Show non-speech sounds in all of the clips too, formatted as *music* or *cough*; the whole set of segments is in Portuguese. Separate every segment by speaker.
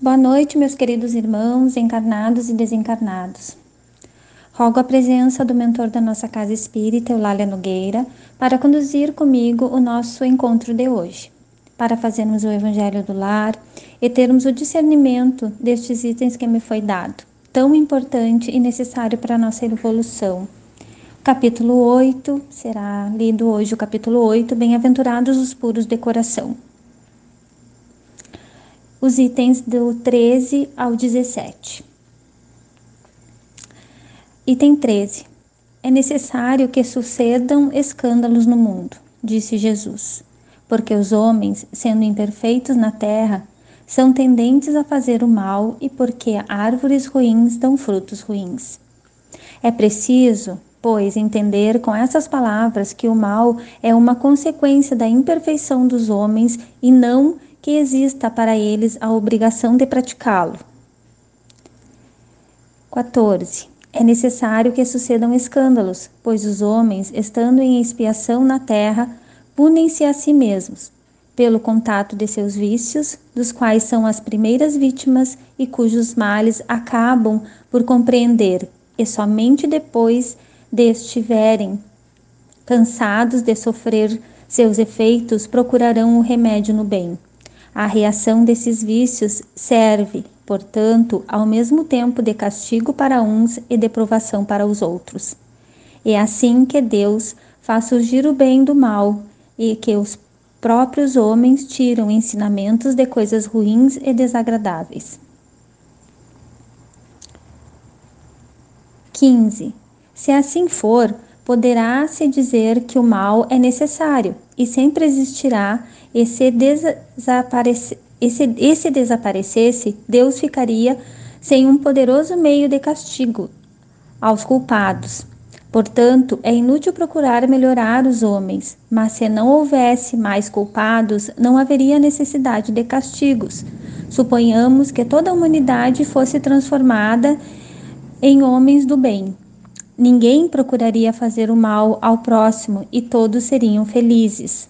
Speaker 1: Boa noite, meus queridos irmãos, encarnados e desencarnados. Rogo a presença do mentor da nossa casa espírita, Eulália Nogueira, para conduzir comigo o nosso encontro de hoje, para fazermos o Evangelho do Lar e termos o discernimento destes itens que me foi dado, tão importante e necessário para a nossa evolução. Capítulo 8, será lido hoje o capítulo 8, Bem-aventurados os puros de coração os itens do 13 ao 17. Item 13. É necessário que sucedam escândalos no mundo, disse Jesus, porque os homens, sendo imperfeitos na terra, são tendentes a fazer o mal e porque árvores ruins dão frutos ruins. É preciso, pois, entender com essas palavras que o mal é uma consequência da imperfeição dos homens e não que exista para eles a obrigação de praticá-lo. 14. É necessário que sucedam escândalos, pois os homens, estando em expiação na terra, punem-se a si mesmos, pelo contato de seus vícios, dos quais são as primeiras vítimas e cujos males acabam por compreender, e somente depois de estiverem cansados de sofrer seus efeitos, procurarão o remédio no bem. A reação desses vícios serve, portanto, ao mesmo tempo de castigo para uns e de provação para os outros. É assim que Deus faz surgir o bem do mal e que os próprios homens tiram ensinamentos de coisas ruins e desagradáveis. 15. Se assim for, poderá-se dizer que o mal é necessário e sempre existirá e se, e se esse desaparecesse, Deus ficaria sem um poderoso meio de castigo aos culpados. Portanto, é inútil procurar melhorar os homens, mas se não houvesse mais culpados, não haveria necessidade de castigos. Suponhamos que toda a humanidade fosse transformada em homens do bem. Ninguém procuraria fazer o mal ao próximo e todos seriam felizes.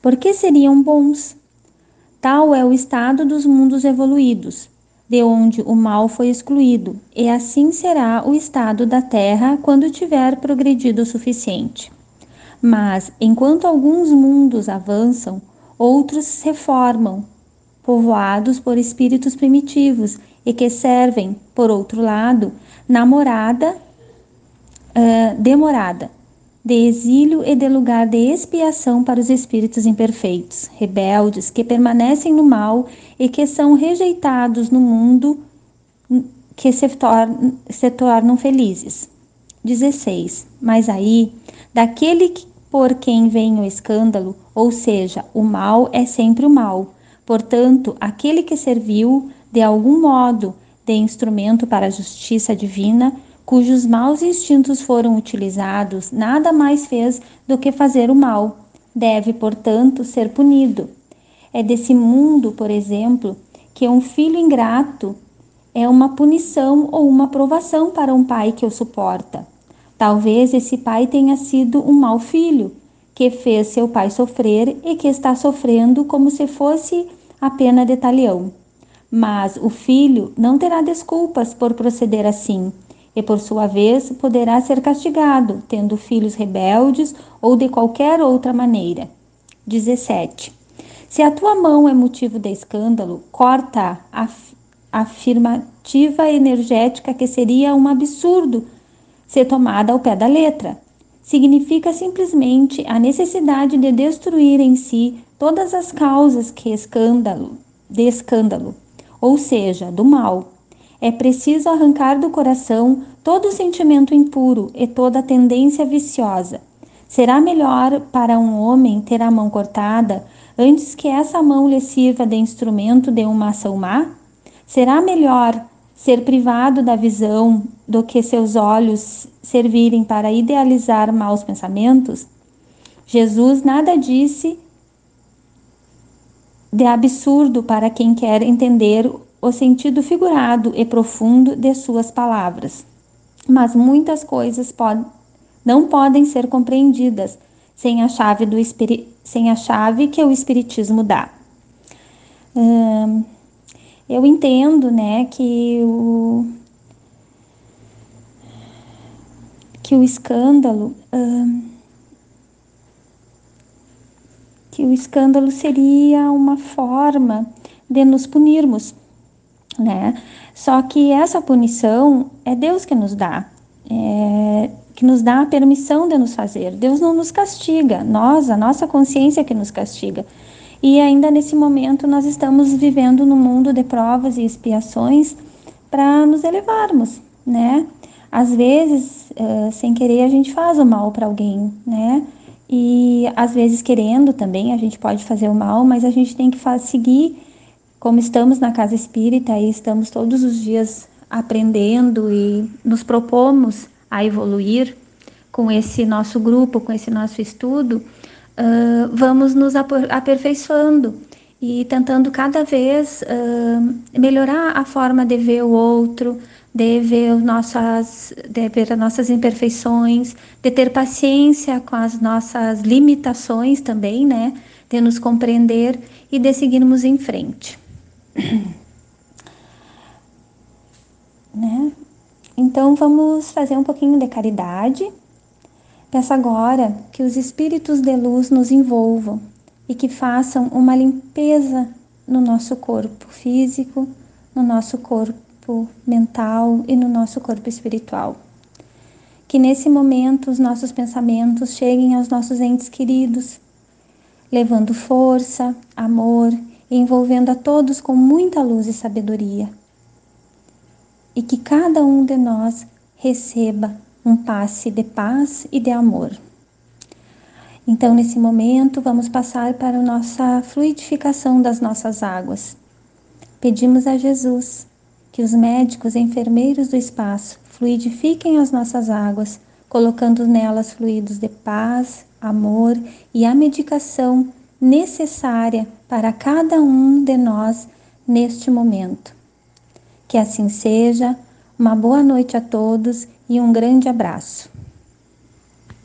Speaker 1: Por que seriam bons? Tal é o estado dos mundos evoluídos, de onde o mal foi excluído, e assim será o estado da Terra quando tiver progredido o suficiente. Mas, enquanto alguns mundos avançam, outros se formam, povoados por espíritos primitivos e que servem, por outro lado, na morada, uh, demorada de exílio e de lugar de expiação para os espíritos imperfeitos, rebeldes, que permanecem no mal e que são rejeitados no mundo que se, se tornam felizes. 16. Mas aí, daquele por quem vem o escândalo, ou seja, o mal é sempre o mal. Portanto, aquele que serviu, de algum modo, de instrumento para a justiça divina, cujos maus instintos foram utilizados, nada mais fez do que fazer o mal. Deve, portanto, ser punido. É desse mundo, por exemplo, que um filho ingrato é uma punição ou uma provação para um pai que o suporta. Talvez esse pai tenha sido um mau filho, que fez seu pai sofrer e que está sofrendo como se fosse a pena de talião. Mas o filho não terá desculpas por proceder assim e por sua vez poderá ser castigado, tendo filhos rebeldes ou de qualquer outra maneira. 17. Se a tua mão é motivo de escândalo, corta a afirmativa energética que seria um absurdo ser tomada ao pé da letra. Significa simplesmente a necessidade de destruir em si todas as causas que escândalo, de escândalo, ou seja, do mal é preciso arrancar do coração todo sentimento impuro e toda tendência viciosa. Será melhor para um homem ter a mão cortada antes que essa mão lhe sirva de instrumento de uma ação má? Será melhor ser privado da visão do que seus olhos servirem para idealizar maus pensamentos? Jesus nada disse de absurdo para quem quer entender o sentido figurado e profundo de suas palavras. Mas muitas coisas pod não podem ser compreendidas sem a chave do sem a chave que o espiritismo dá. Hum, eu entendo, né, que o que o escândalo hum, que o escândalo seria uma forma de nos punirmos, né? Só que essa punição é Deus que nos dá, é, que nos dá a permissão de nos fazer. Deus não nos castiga, nós, a nossa consciência que nos castiga. E ainda nesse momento nós estamos vivendo num mundo de provas e expiações para nos elevarmos, né? Às vezes, uh, sem querer, a gente faz o mal para alguém, né? E às vezes querendo também, a gente pode fazer o mal, mas a gente tem que seguir como estamos na casa espírita e estamos todos os dias aprendendo e nos propomos a evoluir com esse nosso grupo, com esse nosso estudo, vamos nos aperfeiçoando e tentando cada vez uh, melhorar a forma de ver o outro, de ver, nossas, de ver as nossas imperfeições, de ter paciência com as nossas limitações também, né? De nos compreender e de seguirmos em frente. *coughs* né? Então vamos fazer um pouquinho de caridade. Peço agora que os espíritos de luz nos envolvam e que façam uma limpeza no nosso corpo físico, no nosso corpo mental e no nosso corpo espiritual. Que nesse momento os nossos pensamentos cheguem aos nossos entes queridos, levando força, amor envolvendo a todos com muita luz e sabedoria. E que cada um de nós receba um passe de paz e de amor. Então, nesse momento, vamos passar para a nossa fluidificação das nossas águas. Pedimos a Jesus que os médicos e enfermeiros do espaço fluidifiquem as nossas águas, colocando nelas fluidos de paz, amor e a medicação necessária para cada um de nós neste momento. Que assim seja, uma boa noite a todos e um grande abraço.